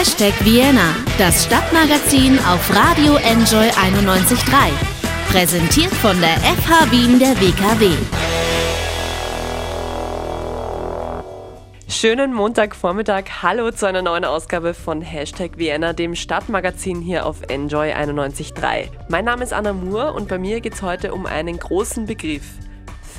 Hashtag Vienna, das Stadtmagazin auf Radio Enjoy 91.3. Präsentiert von der FH Wien der WKW. Schönen Montagvormittag. Hallo zu einer neuen Ausgabe von Hashtag Vienna, dem Stadtmagazin hier auf Enjoy 91.3. Mein Name ist Anna Moore und bei mir geht es heute um einen großen Begriff.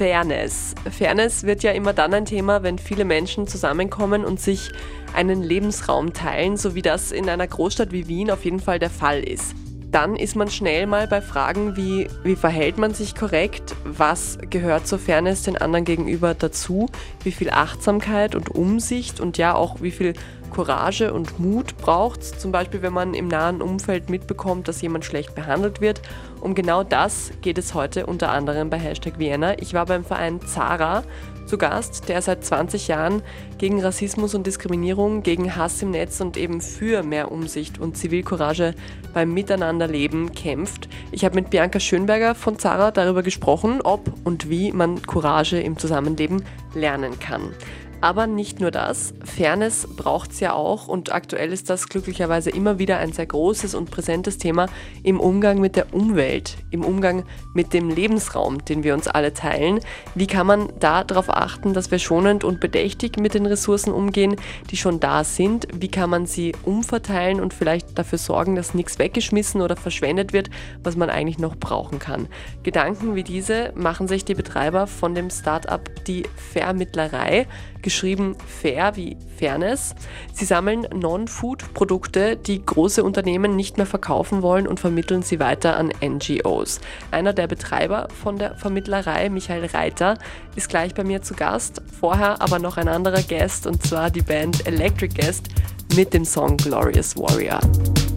Fairness. Fairness wird ja immer dann ein Thema, wenn viele Menschen zusammenkommen und sich einen Lebensraum teilen, so wie das in einer Großstadt wie Wien auf jeden Fall der Fall ist. Dann ist man schnell mal bei Fragen wie, wie verhält man sich korrekt, was gehört zur Fairness den anderen gegenüber dazu, wie viel Achtsamkeit und Umsicht und ja auch wie viel Courage und Mut braucht es, zum Beispiel wenn man im nahen Umfeld mitbekommt, dass jemand schlecht behandelt wird. Um genau das geht es heute unter anderem bei Hashtag Vienna. Ich war beim Verein Zara zu Gast, der seit 20 Jahren gegen Rassismus und Diskriminierung, gegen Hass im Netz und eben für mehr Umsicht und Zivilcourage beim Miteinanderleben kämpft. Ich habe mit Bianca Schönberger von Zara darüber gesprochen, ob und wie man Courage im Zusammenleben lernen kann. Aber nicht nur das, Fairness braucht es ja auch und aktuell ist das glücklicherweise immer wieder ein sehr großes und präsentes Thema im Umgang mit der Umwelt, im Umgang mit dem Lebensraum, den wir uns alle teilen. Wie kann man da darauf achten, dass wir schonend und bedächtig mit den Ressourcen umgehen, die schon da sind? Wie kann man sie umverteilen und vielleicht dafür sorgen, dass nichts weggeschmissen oder verschwendet wird, was man eigentlich noch brauchen kann? Gedanken wie diese machen sich die Betreiber von dem Startup Die Vermittlerei geschrieben fair wie Fairness. Sie sammeln Non-Food-Produkte, die große Unternehmen nicht mehr verkaufen wollen und vermitteln sie weiter an NGOs. Einer der Betreiber von der Vermittlerei, Michael Reiter, ist gleich bei mir zu Gast. Vorher aber noch ein anderer Guest und zwar die Band Electric Guest mit dem Song Glorious Warrior.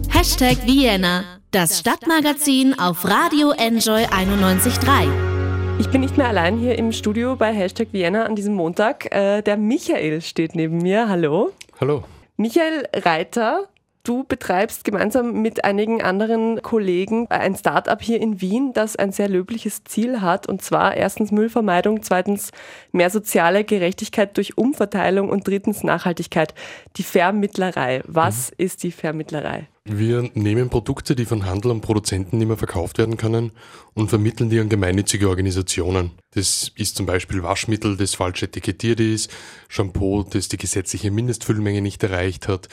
Hashtag Vienna, das Stadtmagazin auf Radio Enjoy 91.3. Ich bin nicht mehr allein hier im Studio bei Hashtag Vienna an diesem Montag. Äh, der Michael steht neben mir. Hallo. Hallo. Michael Reiter, du betreibst gemeinsam mit einigen anderen Kollegen ein Startup hier in Wien, das ein sehr löbliches Ziel hat. Und zwar erstens Müllvermeidung, zweitens mehr soziale Gerechtigkeit durch Umverteilung und drittens Nachhaltigkeit. Die Vermittlerei. Was mhm. ist die Vermittlerei? Wir nehmen Produkte, die von Handel und Produzenten nicht mehr verkauft werden können und vermitteln die an gemeinnützige Organisationen. Das ist zum Beispiel Waschmittel, das falsch etikettiert ist, Shampoo, das die gesetzliche Mindestfüllmenge nicht erreicht hat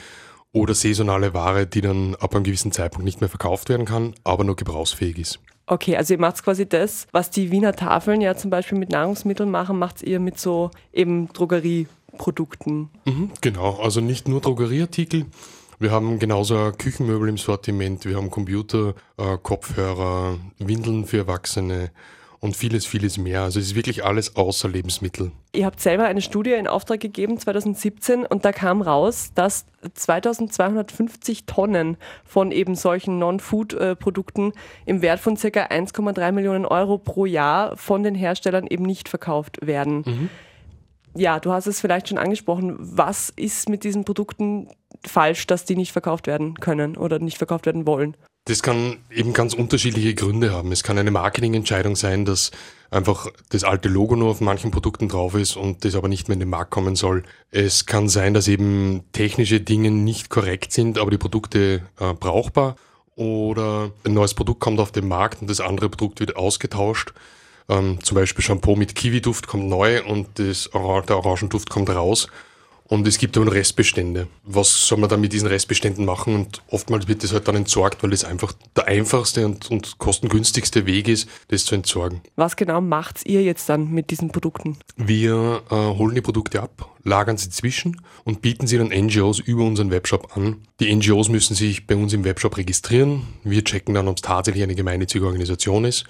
oder saisonale Ware, die dann ab einem gewissen Zeitpunkt nicht mehr verkauft werden kann, aber nur gebrauchsfähig ist. Okay, also ihr macht quasi das, was die Wiener Tafeln ja zum Beispiel mit Nahrungsmitteln machen, macht ihr mit so eben Drogerieprodukten. Mhm, genau, also nicht nur Drogerieartikel, wir haben genauso Küchenmöbel im Sortiment, wir haben Computer, äh, Kopfhörer, Windeln für Erwachsene und vieles, vieles mehr. Also es ist wirklich alles außer Lebensmittel. Ihr habt selber eine Studie in Auftrag gegeben 2017 und da kam raus, dass 2250 Tonnen von eben solchen Non-Food-Produkten im Wert von ca. 1,3 Millionen Euro pro Jahr von den Herstellern eben nicht verkauft werden. Mhm. Ja, du hast es vielleicht schon angesprochen. Was ist mit diesen Produkten falsch, dass die nicht verkauft werden können oder nicht verkauft werden wollen? Das kann eben ganz unterschiedliche Gründe haben. Es kann eine Marketingentscheidung sein, dass einfach das alte Logo nur auf manchen Produkten drauf ist und das aber nicht mehr in den Markt kommen soll. Es kann sein, dass eben technische Dinge nicht korrekt sind, aber die Produkte äh, brauchbar. Oder ein neues Produkt kommt auf den Markt und das andere Produkt wird ausgetauscht. Ähm, zum Beispiel Shampoo mit Kiwi-Duft kommt neu und das, der Orangenduft kommt raus. Und es gibt dann Restbestände. Was soll man dann mit diesen Restbeständen machen? Und oftmals wird das halt dann entsorgt, weil das einfach der einfachste und, und kostengünstigste Weg ist, das zu entsorgen. Was genau macht ihr jetzt dann mit diesen Produkten? Wir äh, holen die Produkte ab, lagern sie zwischen und bieten sie dann NGOs über unseren Webshop an. Die NGOs müssen sich bei uns im Webshop registrieren. Wir checken dann, ob es tatsächlich eine gemeinnützige Organisation ist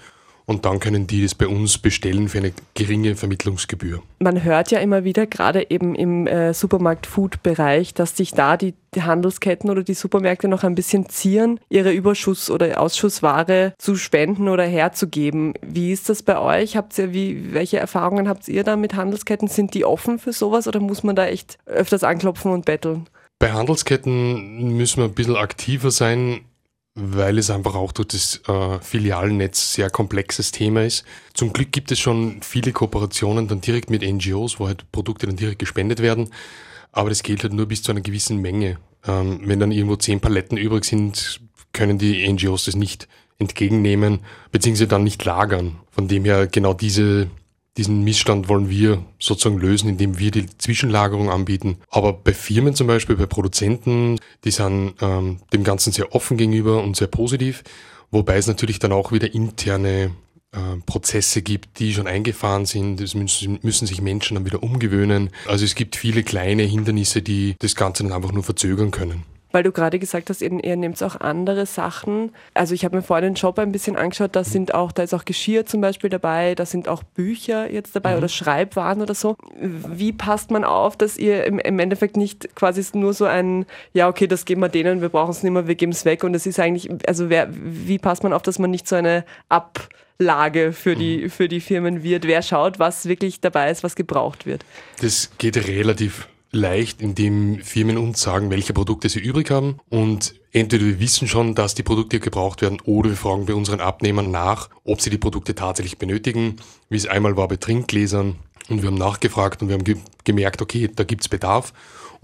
und dann können die das bei uns bestellen für eine geringe Vermittlungsgebühr. Man hört ja immer wieder, gerade eben im äh, Supermarkt-Food-Bereich, dass sich da die, die, Handelsketten oder die Supermärkte noch ein bisschen zieren, ihre Überschuss- oder Ausschussware zu spenden oder herzugeben. Wie ist das bei euch? Habt ihr, wie, welche Erfahrungen habt ihr da mit Handelsketten? Sind die offen für sowas oder muss man da echt öfters anklopfen und betteln? Bei Handelsketten müssen wir ein bisschen aktiver sein weil es einfach auch durch das äh, Filialnetz sehr komplexes Thema ist. Zum Glück gibt es schon viele Kooperationen dann direkt mit NGOs, wo halt Produkte dann direkt gespendet werden. Aber das gilt halt nur bis zu einer gewissen Menge. Ähm, wenn dann irgendwo zehn Paletten übrig sind, können die NGOs das nicht entgegennehmen, beziehungsweise dann nicht lagern. Von dem her genau diese, diesen Missstand wollen wir sozusagen lösen, indem wir die Zwischenlagerung anbieten. Aber bei Firmen zum Beispiel, bei Produzenten, die sind ähm, dem Ganzen sehr offen gegenüber und sehr positiv, wobei es natürlich dann auch wieder interne äh, Prozesse gibt, die schon eingefahren sind. Das müssen, müssen sich Menschen dann wieder umgewöhnen. Also es gibt viele kleine Hindernisse, die das Ganze dann einfach nur verzögern können weil du gerade gesagt hast, ihr, ihr nehmt auch andere Sachen. Also ich habe mir vorhin den Shop ein bisschen angeschaut, da sind auch, da ist auch Geschirr zum Beispiel dabei, da sind auch Bücher jetzt dabei mhm. oder Schreibwaren oder so. Wie passt man auf, dass ihr im, im Endeffekt nicht quasi nur so ein, ja okay, das geben wir denen, wir brauchen es nicht mehr, wir geben es weg und es ist eigentlich, also wer, wie passt man auf, dass man nicht so eine Ab Lage für die, mhm. für die Firmen wird. Wer schaut, was wirklich dabei ist, was gebraucht wird? Das geht relativ leicht, indem Firmen uns sagen, welche Produkte sie übrig haben und entweder wir wissen schon, dass die Produkte gebraucht werden oder wir fragen bei unseren Abnehmern nach, ob sie die Produkte tatsächlich benötigen, wie es einmal war bei Trinkgläsern und wir haben nachgefragt und wir haben ge gemerkt, okay, da gibt's Bedarf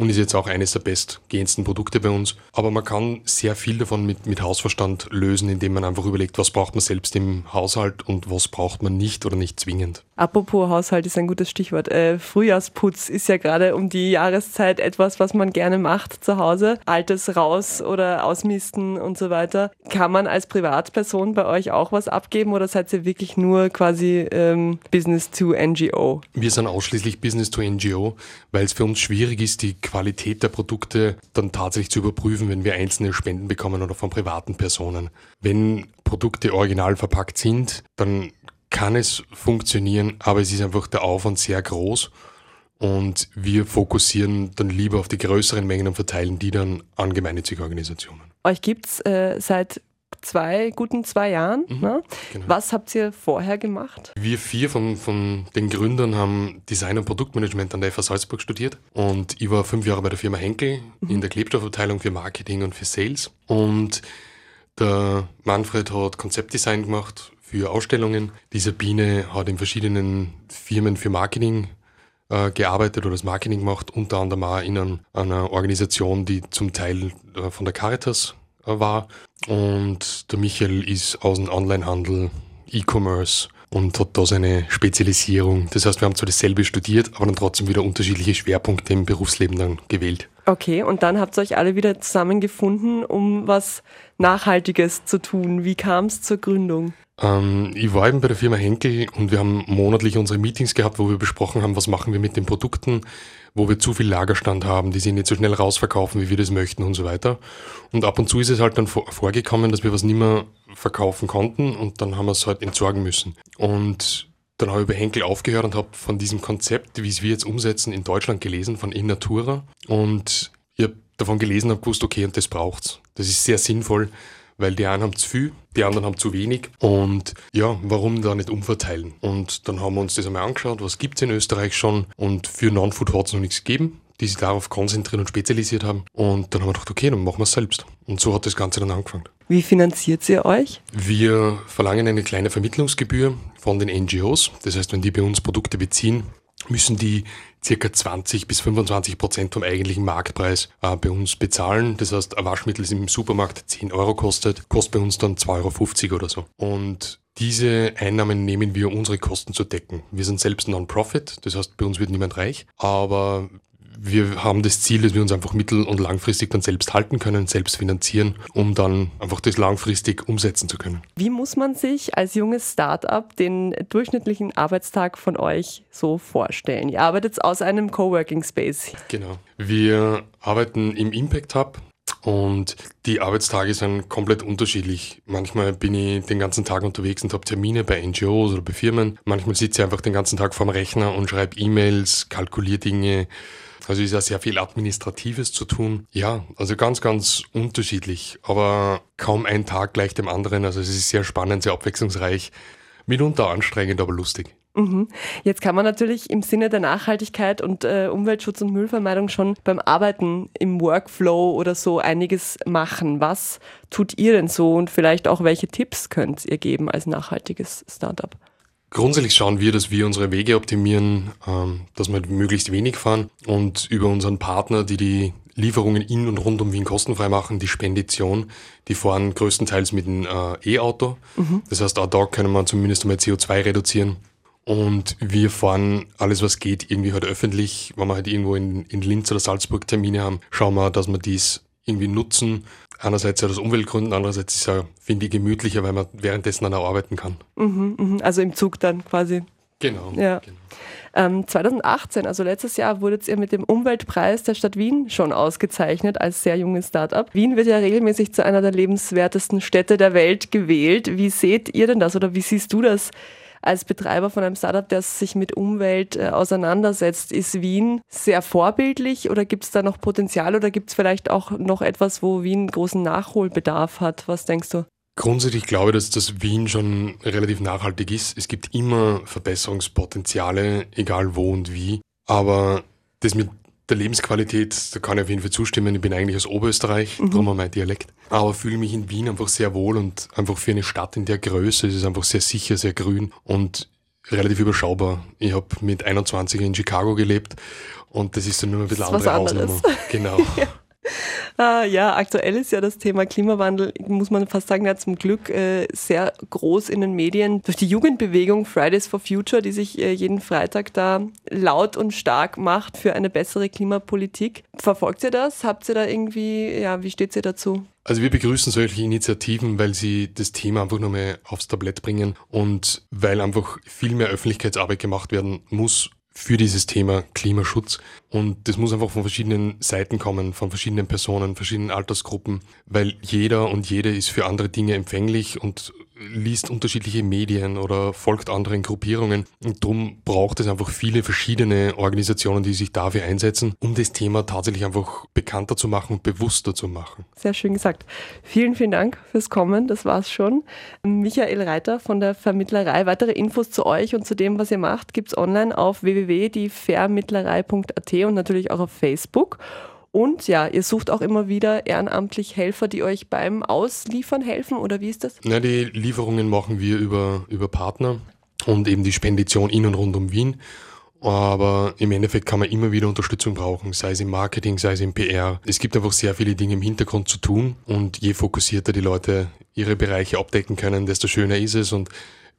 und ist jetzt auch eines der bestgehendsten Produkte bei uns. Aber man kann sehr viel davon mit, mit Hausverstand lösen, indem man einfach überlegt, was braucht man selbst im Haushalt und was braucht man nicht oder nicht zwingend. Apropos Haushalt ist ein gutes Stichwort. Äh, Frühjahrsputz ist ja gerade um die Jahreszeit etwas, was man gerne macht zu Hause. Altes raus oder ausmisten und so weiter. Kann man als Privatperson bei euch auch was abgeben oder seid ihr wirklich nur quasi ähm, Business to NGO? Wir sind ausschließlich Business to NGO, weil es für uns schwierig ist, die Qualität der Produkte dann tatsächlich zu überprüfen, wenn wir einzelne Spenden bekommen oder von privaten Personen. Wenn Produkte original verpackt sind, dann kann es funktionieren, aber es ist einfach der Aufwand sehr groß und wir fokussieren dann lieber auf die größeren Mengen und verteilen die dann an gemeinnützige Organisationen. Euch gibt es äh, seit zwei, guten zwei Jahren. Mhm, ne? genau. Was habt ihr vorher gemacht? Wir vier von, von den Gründern haben Design und Produktmanagement an der FH Salzburg studiert und ich war fünf Jahre bei der Firma Henkel mhm. in der Klebstoffabteilung für Marketing und für Sales und der Manfred hat Konzeptdesign gemacht für Ausstellungen. Die Sabine hat in verschiedenen Firmen für Marketing äh, gearbeitet oder das Marketing gemacht, unter anderem auch in an, einer Organisation, die zum Teil äh, von der Caritas äh, war. Und der Michael ist aus dem Onlinehandel, E-Commerce und hat da seine Spezialisierung. Das heißt, wir haben zwar dasselbe studiert, aber dann trotzdem wieder unterschiedliche Schwerpunkte im Berufsleben dann gewählt. Okay, und dann habt ihr euch alle wieder zusammengefunden, um was Nachhaltiges zu tun. Wie kam es zur Gründung? Ähm, ich war eben bei der Firma Henkel und wir haben monatlich unsere Meetings gehabt, wo wir besprochen haben, was machen wir mit den Produkten, wo wir zu viel Lagerstand haben, die sie nicht so schnell rausverkaufen, wie wir das möchten und so weiter. Und ab und zu ist es halt dann vorgekommen, dass wir was nicht mehr verkaufen konnten und dann haben wir es halt entsorgen müssen. Und dann habe ich bei Henkel aufgehört und habe von diesem Konzept, wie es wir jetzt umsetzen, in Deutschland gelesen, von Innatura. Und davon gelesen und gewusst, okay, und das braucht's. Das ist sehr sinnvoll, weil die einen haben zu viel, die anderen haben zu wenig. Und ja, warum da nicht umverteilen? Und dann haben wir uns das einmal angeschaut, was gibt's in Österreich schon. Und für Non-Food hat es noch nichts gegeben, die sich darauf konzentrieren und spezialisiert haben. Und dann haben wir gedacht, okay, dann machen wir es selbst. Und so hat das Ganze dann angefangen. Wie finanziert ihr euch? Wir verlangen eine kleine Vermittlungsgebühr von den NGOs. Das heißt, wenn die bei uns Produkte beziehen, müssen die circa 20 bis 25 Prozent vom eigentlichen Marktpreis äh, bei uns bezahlen. Das heißt, ein Waschmittel, das im Supermarkt 10 Euro kostet, kostet bei uns dann 2,50 Euro oder so. Und diese Einnahmen nehmen wir, unsere Kosten zu decken. Wir sind selbst Non-Profit, das heißt, bei uns wird niemand reich, aber wir haben das Ziel, dass wir uns einfach mittel- und langfristig dann selbst halten können, selbst finanzieren, um dann einfach das langfristig umsetzen zu können. Wie muss man sich als junges Startup den durchschnittlichen Arbeitstag von euch so vorstellen? Ihr arbeitet aus einem Coworking Space. Genau. Wir arbeiten im Impact Hub. Und die Arbeitstage sind komplett unterschiedlich. Manchmal bin ich den ganzen Tag unterwegs und habe Termine bei NGOs oder bei Firmen. Manchmal sitze ich einfach den ganzen Tag vorm Rechner und schreibe E-Mails, kalkuliere Dinge, also ist ja sehr viel Administratives zu tun. Ja, also ganz, ganz unterschiedlich, aber kaum ein Tag gleich dem anderen. Also es ist sehr spannend, sehr abwechslungsreich, mitunter anstrengend, aber lustig. Mhm. Jetzt kann man natürlich im Sinne der Nachhaltigkeit und äh, Umweltschutz und Müllvermeidung schon beim Arbeiten im Workflow oder so einiges machen. Was tut ihr denn so und vielleicht auch welche Tipps könnt ihr geben als nachhaltiges Startup? Grundsätzlich schauen wir, dass wir unsere Wege optimieren, ähm, dass wir möglichst wenig fahren und über unseren Partner, die die Lieferungen in und rund um Wien kostenfrei machen. Die Spedition, die fahren größtenteils mit einem äh, E-Auto. Mhm. Das heißt, auch da können wir zumindest einmal CO2 reduzieren. Und wir fahren alles, was geht, irgendwie halt öffentlich. Wenn wir halt irgendwo in, in Linz oder Salzburg Termine haben, schauen wir, dass wir dies irgendwie nutzen. Einerseits ja aus Umweltgründen, andererseits ist es ja, finde ich, gemütlicher, weil man währenddessen dann auch arbeiten kann. Mhm, mh. Also im Zug dann quasi. Genau. Ja. genau. Ähm, 2018, also letztes Jahr, wurdet ihr mit dem Umweltpreis der Stadt Wien schon ausgezeichnet als sehr junges Startup. Wien wird ja regelmäßig zu einer der lebenswertesten Städte der Welt gewählt. Wie seht ihr denn das oder wie siehst du das? Als Betreiber von einem Startup, der sich mit Umwelt äh, auseinandersetzt. Ist Wien sehr vorbildlich oder gibt es da noch Potenzial oder gibt es vielleicht auch noch etwas, wo Wien großen Nachholbedarf hat? Was denkst du? Grundsätzlich glaube ich, dass das Wien schon relativ nachhaltig ist. Es gibt immer Verbesserungspotenziale, egal wo und wie. Aber das mit der Lebensqualität, da kann ich auf jeden Fall zustimmen. Ich bin eigentlich aus Oberösterreich, mhm. darum mein Dialekt. Aber fühle mich in Wien einfach sehr wohl und einfach für eine Stadt in der Größe es ist einfach sehr sicher, sehr grün und relativ überschaubar. Ich habe mit 21 in Chicago gelebt und das ist dann nur ein bisschen andere Hausnummer. Genau. ja. Ah, ja, aktuell ist ja das Thema Klimawandel, muss man fast sagen, ja, zum Glück äh, sehr groß in den Medien durch die Jugendbewegung Fridays for Future, die sich äh, jeden Freitag da laut und stark macht für eine bessere Klimapolitik. Verfolgt ihr das? Habt ihr da irgendwie, ja, wie steht ihr dazu? Also wir begrüßen solche Initiativen, weil sie das Thema einfach nochmal aufs Tablett bringen und weil einfach viel mehr Öffentlichkeitsarbeit gemacht werden muss für dieses Thema Klimaschutz. Und das muss einfach von verschiedenen Seiten kommen, von verschiedenen Personen, verschiedenen Altersgruppen, weil jeder und jede ist für andere Dinge empfänglich und liest unterschiedliche Medien oder folgt anderen Gruppierungen. Und darum braucht es einfach viele verschiedene Organisationen, die sich dafür einsetzen, um das Thema tatsächlich einfach bekannter zu machen und bewusster zu machen. Sehr schön gesagt. Vielen, vielen Dank fürs Kommen. Das war's schon. Michael Reiter von der Vermittlerei. Weitere Infos zu euch und zu dem, was ihr macht, gibt's online auf www.dievermittlerei.at und natürlich auch auf Facebook. Und ja, ihr sucht auch immer wieder ehrenamtlich Helfer, die euch beim Ausliefern helfen oder wie ist das? Na, die Lieferungen machen wir über, über Partner und eben die Spedition in und rund um Wien. Aber im Endeffekt kann man immer wieder Unterstützung brauchen, sei es im Marketing, sei es im PR. Es gibt einfach sehr viele Dinge im Hintergrund zu tun und je fokussierter die Leute ihre Bereiche abdecken können, desto schöner ist es und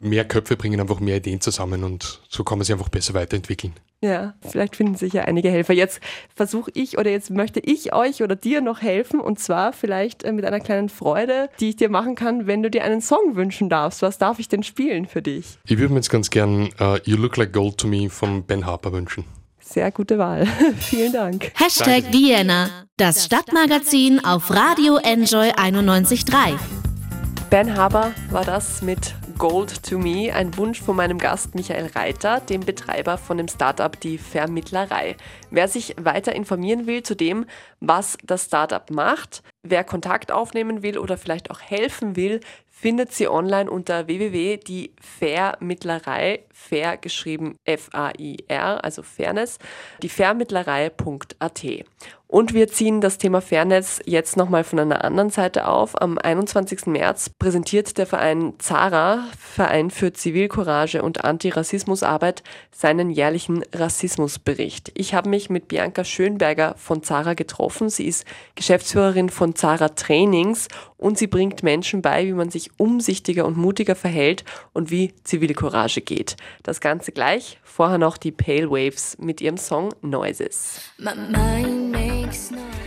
mehr Köpfe bringen einfach mehr Ideen zusammen und so kann man sich einfach besser weiterentwickeln. Ja, vielleicht finden sich ja einige Helfer. Jetzt versuche ich oder jetzt möchte ich euch oder dir noch helfen und zwar vielleicht äh, mit einer kleinen Freude, die ich dir machen kann, wenn du dir einen Song wünschen darfst. Was darf ich denn spielen für dich? Ich würde mir jetzt ganz gern uh, You Look Like Gold to Me von Ben Harper wünschen. Sehr gute Wahl. Vielen Dank. Hashtag Vienna, das Stadtmagazin auf Radio Enjoy 91.3. Ben Haber war das mit Gold to Me, ein Wunsch von meinem Gast Michael Reiter, dem Betreiber von dem Startup Die Vermittlerei. Wer sich weiter informieren will zu dem, was das Startup macht, wer Kontakt aufnehmen will oder vielleicht auch helfen will, findet sie online unter www.dievermittlerei, fair geschrieben F-A-I-R, also Fairness, dievermittlerei.at. Und wir ziehen das Thema Fairness jetzt nochmal von einer anderen Seite auf. Am 21. März präsentiert der Verein ZARA, Verein für Zivilcourage und Antirassismusarbeit, seinen jährlichen Rassismusbericht. Ich habe mich mit Bianca Schönberger von ZARA getroffen. Sie ist Geschäftsführerin von ZARA Trainings und sie bringt Menschen bei, wie man sich umsichtiger und mutiger verhält und wie Zivilcourage geht. Das Ganze gleich. Vorher noch die Pale Waves mit ihrem Song Noises.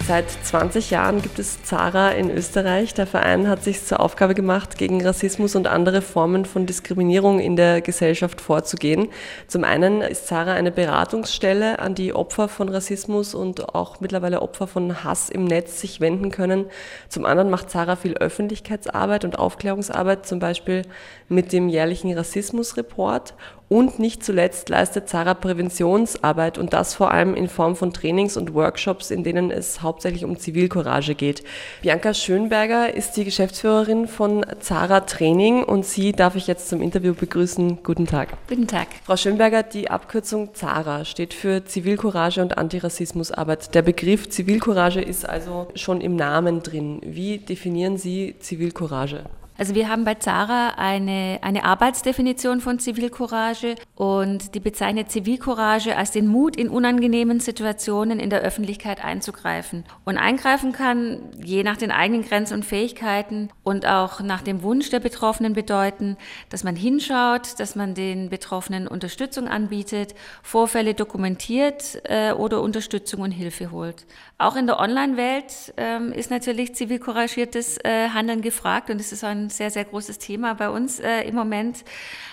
Seit 20 Jahren gibt es Zara in Österreich. Der Verein hat sich zur Aufgabe gemacht, gegen Rassismus und andere Formen von Diskriminierung in der Gesellschaft vorzugehen. Zum einen ist Zara eine Beratungsstelle, an die Opfer von Rassismus und auch mittlerweile Opfer von Hass im Netz sich wenden können. Zum anderen macht Zara viel Öffentlichkeitsarbeit und Aufklärungsarbeit, zum Beispiel mit dem jährlichen Rassismusreport und nicht zuletzt leistet Zara Präventionsarbeit und das vor allem in Form von Trainings und Workshops, in denen es hauptsächlich um Zivilcourage geht. Bianca Schönberger ist die Geschäftsführerin von Zara Training und sie darf ich jetzt zum Interview begrüßen. Guten Tag. Guten Tag. Frau Schönberger, die Abkürzung Zara steht für Zivilcourage und Antirassismusarbeit. Der Begriff Zivilcourage ist also schon im Namen drin. Wie definieren Sie Zivilcourage? Also wir haben bei Zara eine, eine Arbeitsdefinition von Zivilcourage und die bezeichnet Zivilcourage als den Mut, in unangenehmen Situationen in der Öffentlichkeit einzugreifen. Und eingreifen kann, je nach den eigenen Grenzen und Fähigkeiten und auch nach dem Wunsch der Betroffenen bedeuten, dass man hinschaut, dass man den Betroffenen Unterstützung anbietet, Vorfälle dokumentiert äh, oder Unterstützung und Hilfe holt. Auch in der Online-Welt ähm, ist natürlich zivilcouragiertes äh, Handeln gefragt und es ist ein sehr, sehr großes Thema bei uns äh, im Moment,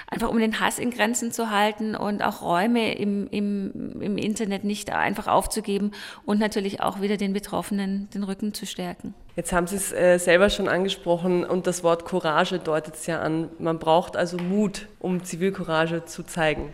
einfach um den Hass in Grenzen zu halten und auch Räume im, im, im Internet nicht einfach aufzugeben und natürlich auch wieder den Betroffenen den Rücken zu stärken. Jetzt haben Sie es äh, selber schon angesprochen und das Wort Courage deutet es ja an. Man braucht also Mut, um Zivilcourage zu zeigen.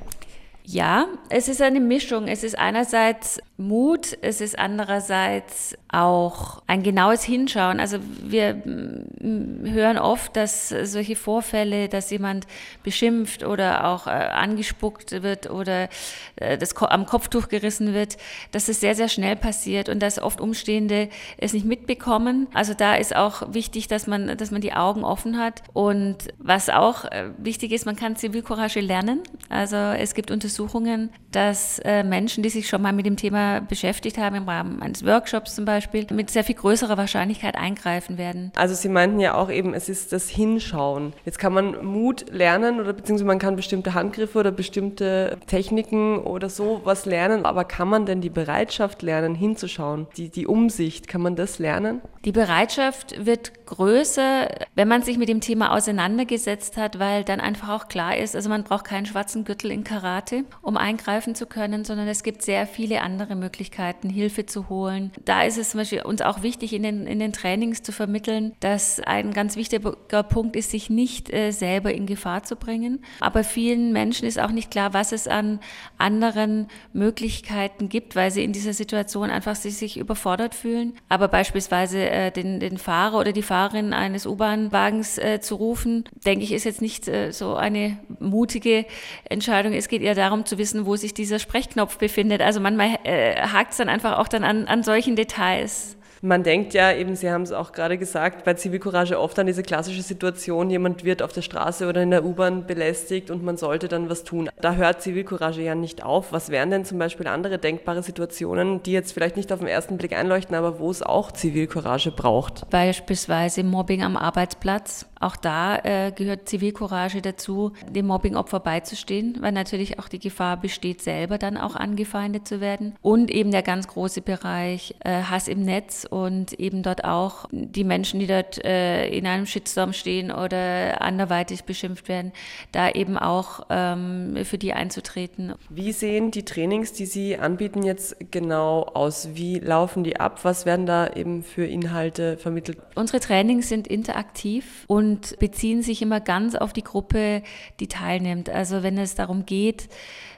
Ja, es ist eine Mischung. Es ist einerseits Mut, es ist andererseits auch ein genaues Hinschauen. Also wir mm, hören oft, dass solche Vorfälle, dass jemand beschimpft oder auch äh, angespuckt wird oder äh, das am Kopftuch gerissen wird, dass es sehr, sehr schnell passiert und dass oft Umstehende es nicht mitbekommen. Also da ist auch wichtig, dass man, dass man die Augen offen hat. Und was auch äh, wichtig ist, man kann Zivilcourage lernen. Also es gibt Untersuchungen, Untersuchungen, dass äh, Menschen, die sich schon mal mit dem Thema beschäftigt haben, im Rahmen eines Workshops zum Beispiel, mit sehr viel größerer Wahrscheinlichkeit eingreifen werden. Also Sie meinten ja auch eben, es ist das Hinschauen. Jetzt kann man Mut lernen oder beziehungsweise man kann bestimmte Handgriffe oder bestimmte Techniken oder so was lernen, aber kann man denn die Bereitschaft lernen, hinzuschauen? Die, die Umsicht, kann man das lernen? Die Bereitschaft wird größer, wenn man sich mit dem Thema auseinandergesetzt hat, weil dann einfach auch klar ist, also man braucht keinen schwarzen Gürtel in Karate, um eingreifen zu können, sondern es gibt sehr viele andere Möglichkeiten, Hilfe zu holen. Da ist es zum Beispiel uns auch wichtig, in den, in den Trainings zu vermitteln, dass ein ganz wichtiger Punkt ist, sich nicht äh, selber in Gefahr zu bringen. Aber vielen Menschen ist auch nicht klar, was es an anderen Möglichkeiten gibt, weil sie in dieser Situation einfach sich, sich überfordert fühlen. Aber beispielsweise äh, den, den Fahrer oder die Fahrerin eines U-Bahn-Wagens äh, zu rufen, denke ich, ist jetzt nicht äh, so eine mutige Entscheidung. Es geht eher darum, darum zu wissen, wo sich dieser Sprechknopf befindet. Also manchmal äh, hakt es dann einfach auch dann an, an solchen Details. Man denkt ja eben, Sie haben es auch gerade gesagt, bei Zivilcourage oft an diese klassische Situation, jemand wird auf der Straße oder in der U-Bahn belästigt und man sollte dann was tun. Da hört Zivilcourage ja nicht auf. Was wären denn zum Beispiel andere denkbare Situationen, die jetzt vielleicht nicht auf den ersten Blick einleuchten, aber wo es auch Zivilcourage braucht? Beispielsweise Mobbing am Arbeitsplatz auch da äh, gehört Zivilcourage dazu, dem Mobbingopfer beizustehen, weil natürlich auch die Gefahr besteht, selber dann auch angefeindet zu werden. Und eben der ganz große Bereich äh, Hass im Netz und eben dort auch die Menschen, die dort äh, in einem Shitstorm stehen oder anderweitig beschimpft werden, da eben auch ähm, für die einzutreten. Wie sehen die Trainings, die Sie anbieten, jetzt genau aus? Wie laufen die ab? Was werden da eben für Inhalte vermittelt? Unsere Trainings sind interaktiv und beziehen sich immer ganz auf die Gruppe, die teilnimmt. Also wenn es darum geht,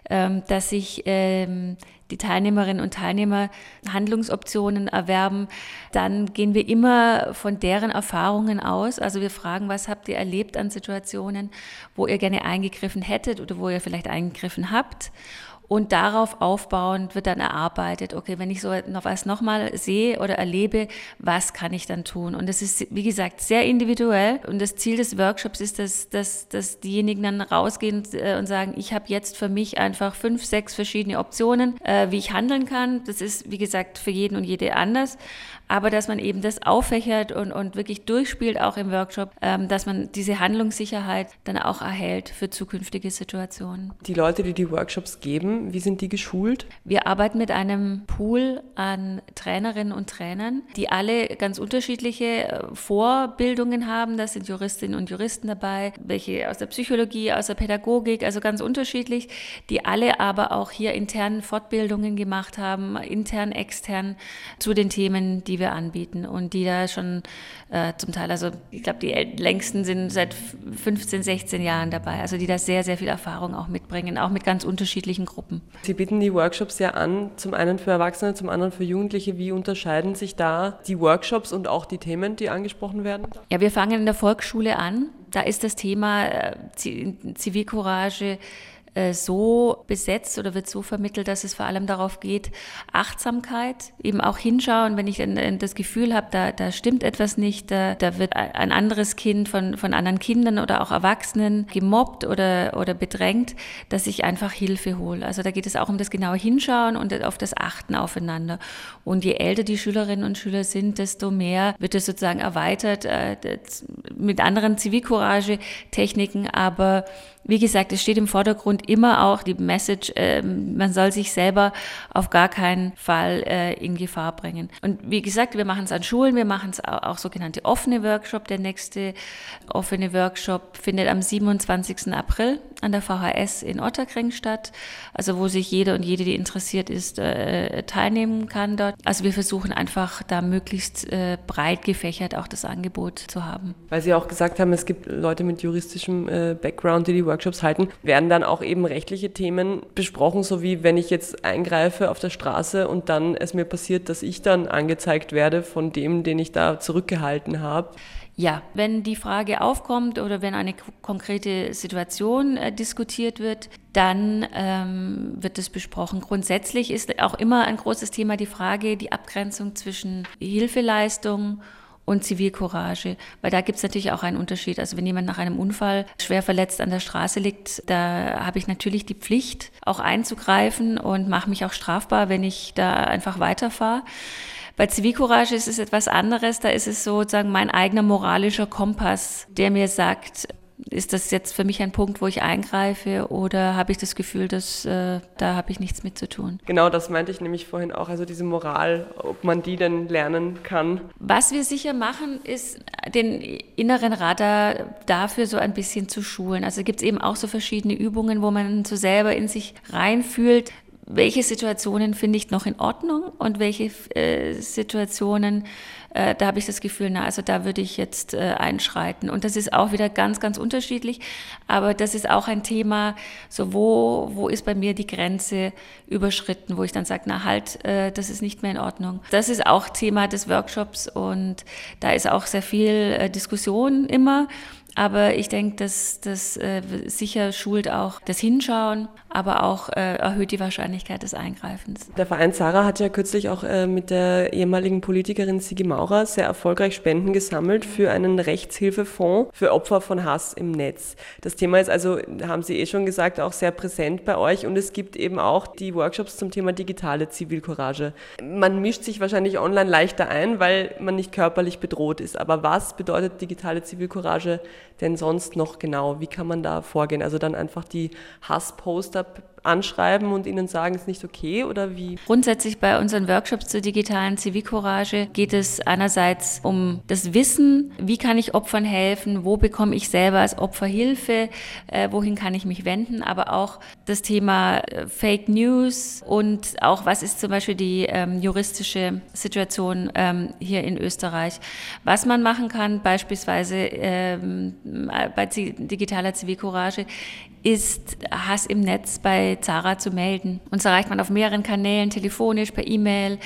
ähm, dass sich ähm, die Teilnehmerinnen und Teilnehmer Handlungsoptionen erwerben, dann gehen wir immer von deren Erfahrungen aus. Also wir fragen, was habt ihr erlebt an Situationen, wo ihr gerne eingegriffen hättet oder wo ihr vielleicht eingegriffen habt. Und darauf aufbauend wird dann erarbeitet, okay, wenn ich so was nochmal sehe oder erlebe, was kann ich dann tun? Und das ist, wie gesagt, sehr individuell. Und das Ziel des Workshops ist, dass, dass, dass diejenigen dann rausgehen äh, und sagen, ich habe jetzt für mich einfach fünf, sechs verschiedene Optionen, äh, wie ich handeln kann. Das ist, wie gesagt, für jeden und jede anders aber dass man eben das auffächert und, und wirklich durchspielt, auch im Workshop, ähm, dass man diese Handlungssicherheit dann auch erhält für zukünftige Situationen. Die Leute, die die Workshops geben, wie sind die geschult? Wir arbeiten mit einem Pool an Trainerinnen und Trainern, die alle ganz unterschiedliche äh, Vorbildungen haben. Da sind Juristinnen und Juristen dabei, welche aus der Psychologie, aus der Pädagogik, also ganz unterschiedlich, die alle aber auch hier intern Fortbildungen gemacht haben, intern, extern zu den Themen, die wir anbieten und die da schon äh, zum Teil, also ich glaube, die längsten sind seit 15, 16 Jahren dabei, also die da sehr, sehr viel Erfahrung auch mitbringen, auch mit ganz unterschiedlichen Gruppen. Sie bieten die Workshops ja an, zum einen für Erwachsene, zum anderen für Jugendliche. Wie unterscheiden sich da die Workshops und auch die Themen, die angesprochen werden? Ja, wir fangen in der Volksschule an. Da ist das Thema äh, Zivilcourage äh, so besetzt oder wird so vermittelt, dass es vor allem darauf geht, Achtsamkeit, eben auch hinschauen, wenn ich das Gefühl habe, da, da stimmt etwas nicht, da, da wird ein anderes Kind von, von anderen Kindern oder auch Erwachsenen gemobbt oder, oder bedrängt, dass ich einfach Hilfe hole. Also da geht es auch um das genaue Hinschauen und auf das Achten aufeinander. Und je älter die Schülerinnen und Schüler sind, desto mehr wird es sozusagen erweitert äh, mit anderen Zivilcourage-Techniken, aber wie gesagt, es steht im Vordergrund immer auch die Message, äh, man soll sich selber auf gar keinen Fall äh, in Gefahr bringen. Und wie gesagt, wir machen es an Schulen, wir machen es auch, auch sogenannte offene Workshop. Der nächste offene Workshop findet am 27. April an der VHS in Otterkring statt, also wo sich jeder und jede, die interessiert ist, äh, teilnehmen kann dort. Also wir versuchen einfach da möglichst äh, breit gefächert auch das Angebot zu haben. Weil Sie auch gesagt haben, es gibt Leute mit juristischem äh, Background, die die Workshops halten, werden dann auch eben rechtliche Themen besprochen, so wie wenn ich jetzt eingreife auf der Straße und dann es mir passiert, dass ich dann angezeigt werde von dem, den ich da zurückgehalten habe. Ja, wenn die Frage aufkommt oder wenn eine konkrete Situation äh, diskutiert wird, dann ähm, wird es besprochen. Grundsätzlich ist auch immer ein großes Thema die Frage, die Abgrenzung zwischen Hilfeleistung und Zivilcourage, weil da gibt es natürlich auch einen Unterschied. Also wenn jemand nach einem Unfall schwer verletzt an der Straße liegt, da habe ich natürlich die Pflicht, auch einzugreifen und mache mich auch strafbar, wenn ich da einfach weiterfahre. Bei Zivilcourage ist es etwas anderes. Da ist es sozusagen mein eigener moralischer Kompass, der mir sagt, ist das jetzt für mich ein Punkt, wo ich eingreife oder habe ich das Gefühl, dass äh, da habe ich nichts mit zu tun? Genau, das meinte ich nämlich vorhin auch, also diese Moral, ob man die denn lernen kann. Was wir sicher machen, ist den inneren Radar dafür so ein bisschen zu schulen. Also gibt es eben auch so verschiedene Übungen, wo man so selber in sich reinfühlt, welche Situationen finde ich noch in Ordnung und welche äh, Situationen, äh, da habe ich das Gefühl, na, also da würde ich jetzt äh, einschreiten. Und das ist auch wieder ganz, ganz unterschiedlich. Aber das ist auch ein Thema, so wo, wo ist bei mir die Grenze überschritten, wo ich dann sage, na halt, äh, das ist nicht mehr in Ordnung. Das ist auch Thema des Workshops und da ist auch sehr viel äh, Diskussion immer. Aber ich denke, dass das äh, sicher schult auch das Hinschauen, aber auch äh, erhöht die Wahrscheinlichkeit des Eingreifens. Der Verein Sarah hat ja kürzlich auch äh, mit der ehemaligen Politikerin Sigi Maurer sehr erfolgreich Spenden gesammelt für einen Rechtshilfefonds für Opfer von Hass im Netz. Das Thema ist also, haben Sie eh schon gesagt, auch sehr präsent bei euch und es gibt eben auch die Workshops zum Thema digitale Zivilcourage. Man mischt sich wahrscheinlich online leichter ein, weil man nicht körperlich bedroht ist. Aber was bedeutet digitale Zivilcourage denn sonst noch genau? Wie kann man da vorgehen? Also dann einfach die Hassposter anschreiben und ihnen sagen, es ist nicht okay oder wie? Grundsätzlich bei unseren Workshops zur digitalen Zivilcourage geht es einerseits um das Wissen, wie kann ich Opfern helfen, wo bekomme ich selber als Opfer Hilfe, äh, wohin kann ich mich wenden, aber auch das Thema äh, Fake News und auch was ist zum Beispiel die ähm, juristische Situation ähm, hier in Österreich. Was man machen kann, beispielsweise ähm, bei digitaler Zivilcourage, ist Hass im Netz bei Zara zu melden. Uns erreicht man auf mehreren Kanälen, telefonisch, per E-Mail,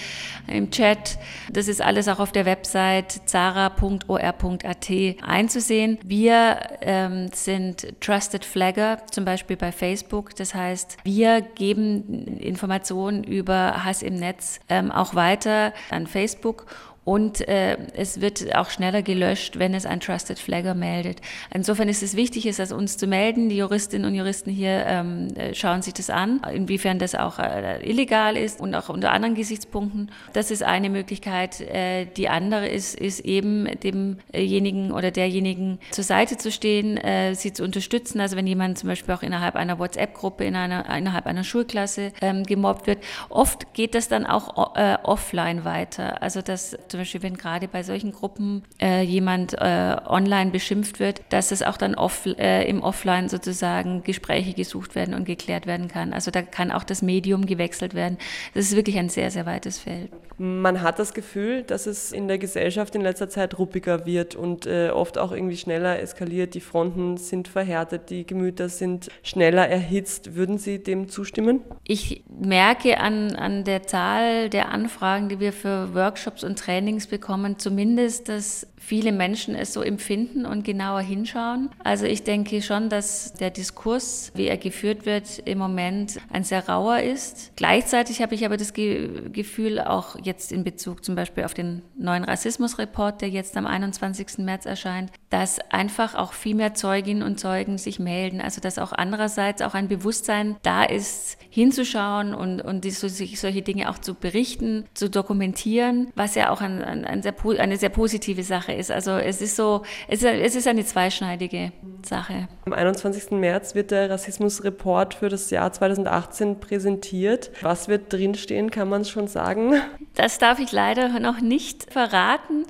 im Chat. Das ist alles auch auf der Website zara.or.at einzusehen. Wir ähm, sind Trusted Flagger, zum Beispiel bei Facebook. Das heißt, wir geben Informationen über Hass im Netz ähm, auch weiter an Facebook und äh, es wird auch schneller gelöscht, wenn es ein Trusted Flagger meldet. Insofern ist es wichtig, es als uns zu melden. Die Juristinnen und Juristen hier ähm, äh, schauen sich das an, inwiefern das auch äh, illegal ist und auch unter anderen Gesichtspunkten. Das ist eine Möglichkeit. Äh, die andere ist, ist eben demjenigen oder derjenigen zur Seite zu stehen, äh, sie zu unterstützen. Also wenn jemand zum Beispiel auch innerhalb einer WhatsApp-Gruppe, in einer, innerhalb einer Schulklasse ähm, gemobbt wird. Oft geht das dann auch äh, offline weiter. Also das zum Beispiel, wenn gerade bei solchen Gruppen äh, jemand äh, online beschimpft wird, dass es auch dann off, äh, im Offline sozusagen Gespräche gesucht werden und geklärt werden kann. Also da kann auch das Medium gewechselt werden. Das ist wirklich ein sehr, sehr weites Feld. Man hat das Gefühl, dass es in der Gesellschaft in letzter Zeit ruppiger wird und äh, oft auch irgendwie schneller eskaliert. Die Fronten sind verhärtet, die Gemüter sind schneller erhitzt. Würden Sie dem zustimmen? Ich merke an, an der Zahl der Anfragen, die wir für Workshops und Trainings bekommen, zumindest, dass viele Menschen es so empfinden und genauer hinschauen. Also ich denke schon, dass der Diskurs, wie er geführt wird, im Moment ein sehr rauer ist. Gleichzeitig habe ich aber das Ge Gefühl, auch jetzt in Bezug zum Beispiel auf den neuen Rassismusreport, der jetzt am 21. März erscheint, dass einfach auch viel mehr Zeuginnen und Zeugen sich melden. Also dass auch andererseits auch ein Bewusstsein da ist, hinzuschauen und, und die, solche Dinge auch zu berichten, zu dokumentieren, was ja auch ein, ein, ein sehr, eine sehr positive Sache ist. Also es ist so, es ist, es ist eine zweischneidige Sache. Am 21. März wird der Rassismusreport für das Jahr 2018 präsentiert. Was wird drinstehen, kann man schon sagen? Das darf ich leider noch nicht verraten.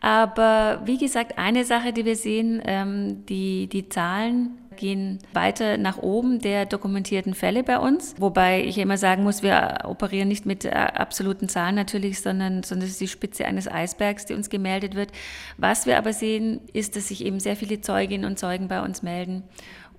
Aber wie gesagt, eine Sache, die wir sehen, ähm, die, die Zahlen gehen weiter nach oben der dokumentierten Fälle bei uns. Wobei ich immer sagen muss, wir operieren nicht mit äh, absoluten Zahlen natürlich, sondern, sondern es ist die Spitze eines Eisbergs, die uns gemeldet wird. Was wir aber sehen, ist, dass sich eben sehr viele Zeuginnen und Zeugen bei uns melden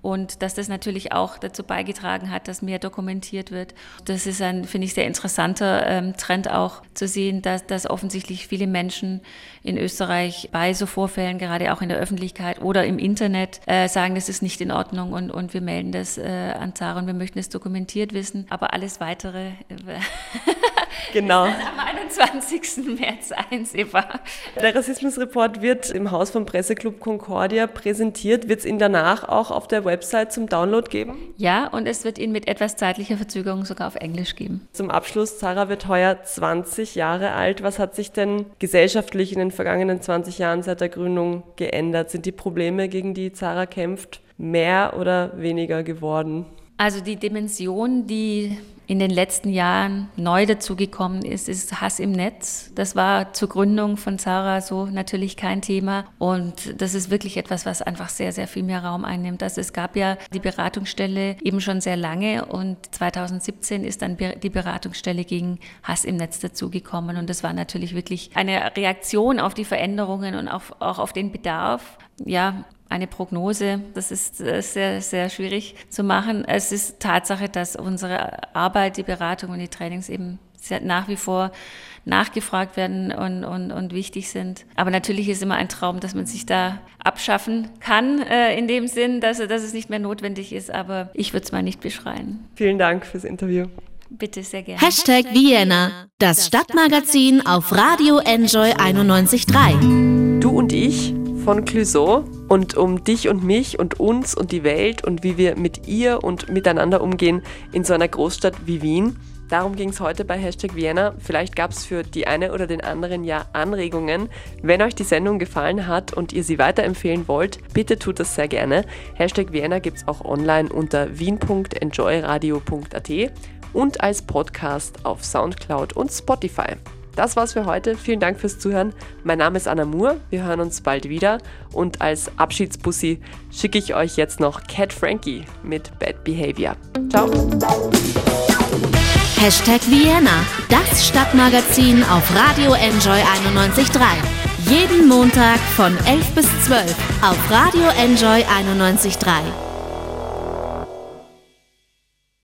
und dass das natürlich auch dazu beigetragen hat, dass mehr dokumentiert wird. Das ist ein, finde ich, sehr interessanter ähm, Trend auch zu sehen, dass, dass offensichtlich viele Menschen in Österreich bei so Vorfällen, gerade auch in der Öffentlichkeit oder im Internet, äh, sagen, das ist nicht in Ordnung und, und wir melden das äh, an Zara und wir möchten es dokumentiert wissen. Aber alles Weitere genau. am 21. März einsehbar. Der Rassismusreport wird im Haus vom Presseclub Concordia präsentiert. Wird es ihn danach auch auf der Website zum Download geben? Ja, und es wird ihn mit etwas zeitlicher Verzögerung sogar auf Englisch geben. Zum Abschluss, Sarah wird heuer 20 Jahre alt. Was hat sich denn gesellschaftlich in den vergangenen 20 Jahren seit der Gründung geändert? Sind die Probleme, gegen die Zara kämpft, mehr oder weniger geworden? Also die Dimension, die in den letzten Jahren neu dazugekommen ist, ist Hass im Netz. Das war zur Gründung von Zara so natürlich kein Thema. Und das ist wirklich etwas, was einfach sehr, sehr viel mehr Raum einnimmt. Also es gab ja die Beratungsstelle eben schon sehr lange und 2017 ist dann die Beratungsstelle gegen Hass im Netz dazugekommen. Und das war natürlich wirklich eine Reaktion auf die Veränderungen und auch auf den Bedarf. Ja, eine Prognose. Das ist äh, sehr, sehr schwierig zu machen. Es ist Tatsache, dass unsere Arbeit, die Beratung und die Trainings eben nach wie vor nachgefragt werden und, und, und wichtig sind. Aber natürlich ist immer ein Traum, dass man sich da abschaffen kann, äh, in dem Sinn, dass, dass es nicht mehr notwendig ist. Aber ich würde es mal nicht beschreien. Vielen Dank fürs Interview. Bitte sehr gerne. Hashtag Vienna, das Stadtmagazin auf Radio Enjoy 91.3. Du und ich von Clouseau und um dich und mich und uns und die Welt und wie wir mit ihr und miteinander umgehen in so einer Großstadt wie Wien. Darum ging es heute bei Hashtag Vienna. Vielleicht gab es für die eine oder den anderen ja Anregungen. Wenn euch die Sendung gefallen hat und ihr sie weiterempfehlen wollt, bitte tut das sehr gerne. Hashtag Vienna gibt es auch online unter wien.enjoyradio.at und als Podcast auf Soundcloud und Spotify. Das war's für heute. Vielen Dank fürs Zuhören. Mein Name ist Anna Moore. Wir hören uns bald wieder. Und als Abschiedsbussi schicke ich euch jetzt noch Cat Frankie mit Bad Behavior. Ciao. Hashtag Vienna, das Stadtmagazin auf Radio Enjoy 91.3. Jeden Montag von 11 bis 12 auf Radio Enjoy 91.3.